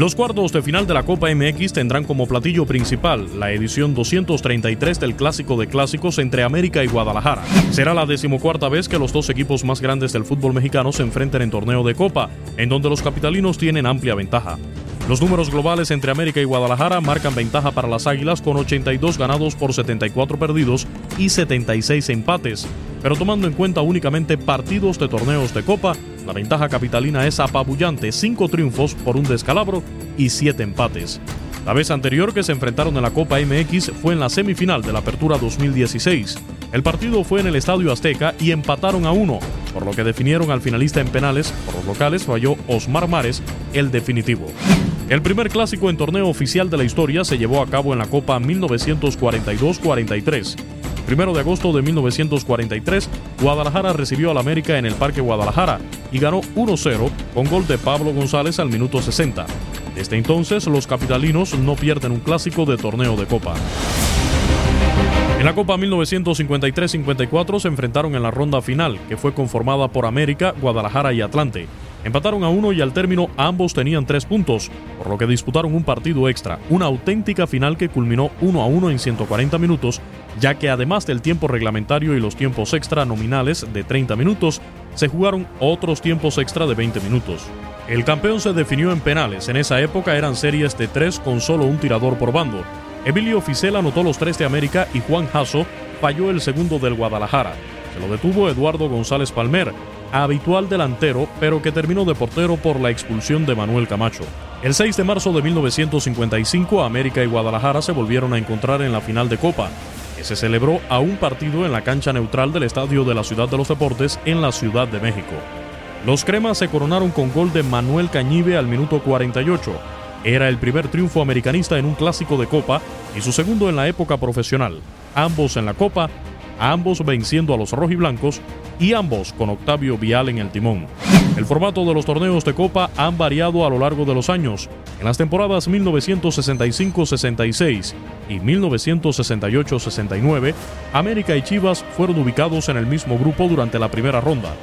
Los cuartos de final de la Copa MX tendrán como platillo principal la edición 233 del Clásico de Clásicos entre América y Guadalajara. Será la decimocuarta vez que los dos equipos más grandes del fútbol mexicano se enfrenten en torneo de Copa, en donde los capitalinos tienen amplia ventaja. Los números globales entre América y Guadalajara marcan ventaja para las Águilas con 82 ganados por 74 perdidos y 76 empates, pero tomando en cuenta únicamente partidos de torneos de Copa, la ventaja capitalina es apabullante, 5 triunfos por un descalabro y 7 empates. La vez anterior que se enfrentaron en la Copa MX fue en la semifinal de la Apertura 2016. El partido fue en el Estadio Azteca y empataron a uno, por lo que definieron al finalista en penales. Por los locales falló Osmar Mares, el definitivo. El primer clásico en torneo oficial de la historia se llevó a cabo en la Copa 1942-43. Primero de agosto de 1943, Guadalajara recibió al América en el Parque Guadalajara y ganó 1-0 con gol de Pablo González al minuto 60. Desde entonces, los capitalinos no pierden un clásico de torneo de Copa. En la Copa 1953-54 se enfrentaron en la ronda final, que fue conformada por América, Guadalajara y Atlante. Empataron a uno y al término ambos tenían tres puntos, por lo que disputaron un partido extra, una auténtica final que culminó 1 a 1 en 140 minutos, ya que además del tiempo reglamentario y los tiempos extra nominales de 30 minutos, se jugaron otros tiempos extra de 20 minutos. El campeón se definió en penales, en esa época eran series de tres con solo un tirador por bando. Emilio Ficel anotó los tres de América y Juan Jasso falló el segundo del Guadalajara. Se lo detuvo Eduardo González Palmer, habitual delantero, pero que terminó de portero por la expulsión de Manuel Camacho. El 6 de marzo de 1955, América y Guadalajara se volvieron a encontrar en la final de Copa, que se celebró a un partido en la cancha neutral del Estadio de la Ciudad de los Deportes en la Ciudad de México. Los cremas se coronaron con gol de Manuel Cañive al minuto 48. Era el primer triunfo americanista en un clásico de Copa y su segundo en la época profesional, ambos en la Copa, ambos venciendo a los rojiblancos y ambos con Octavio Vial en el timón. El formato de los torneos de Copa han variado a lo largo de los años. En las temporadas 1965-66 y 1968-69, América y Chivas fueron ubicados en el mismo grupo durante la primera ronda.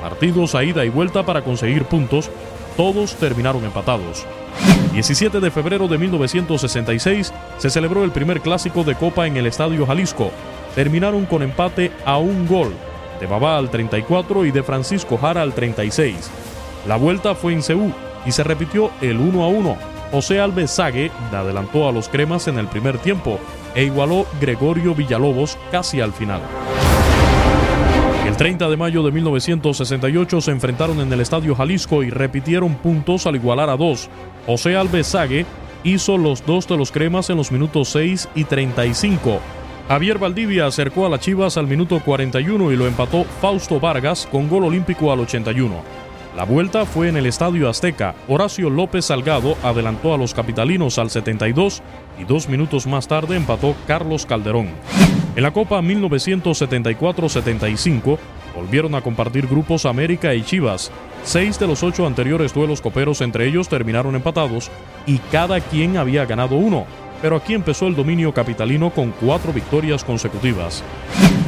Partidos a ida y vuelta para conseguir puntos, todos terminaron empatados. 17 de febrero de 1966 se celebró el primer clásico de Copa en el Estadio Jalisco. Terminaron con empate a un gol, de Babá al 34 y de Francisco Jara al 36. La vuelta fue en Ceú y se repitió el 1 a 1. José Alves Sague adelantó a los cremas en el primer tiempo e igualó Gregorio Villalobos casi al final. El 30 de mayo de 1968 se enfrentaron en el Estadio Jalisco y repitieron puntos al igualar a dos. José Alves Sague hizo los dos de los cremas en los minutos 6 y 35. Javier Valdivia acercó a las Chivas al minuto 41 y lo empató Fausto Vargas con gol olímpico al 81. La vuelta fue en el Estadio Azteca. Horacio López Salgado adelantó a los capitalinos al 72 y dos minutos más tarde empató Carlos Calderón. En la Copa 1974-75 volvieron a compartir grupos América y Chivas. Seis de los ocho anteriores duelos coperos entre ellos terminaron empatados y cada quien había ganado uno, pero aquí empezó el dominio capitalino con cuatro victorias consecutivas.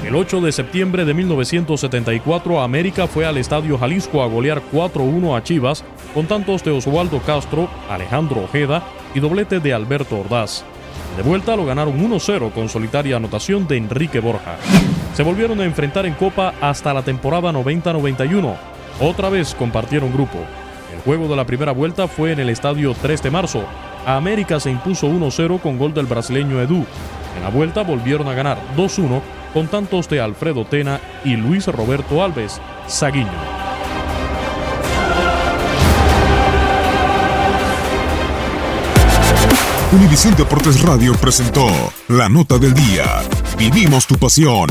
El 8 de septiembre de 1974 América fue al Estadio Jalisco a golear 4-1 a Chivas con tantos de Oswaldo Castro, Alejandro Ojeda y doblete de Alberto Ordaz. De vuelta lo ganaron 1-0 con solitaria anotación de Enrique Borja. Se volvieron a enfrentar en Copa hasta la temporada 90-91. Otra vez compartieron grupo. El juego de la primera vuelta fue en el estadio 3 de marzo. A América se impuso 1-0 con gol del brasileño Edu. En la vuelta volvieron a ganar 2-1 con tantos de Alfredo Tena y Luis Roberto Alves, Saguiño. Univisión Deportes Radio presentó la nota del día. Vivimos tu pasión.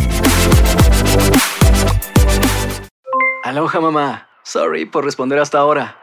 Aloha mamá. Sorry por responder hasta ahora.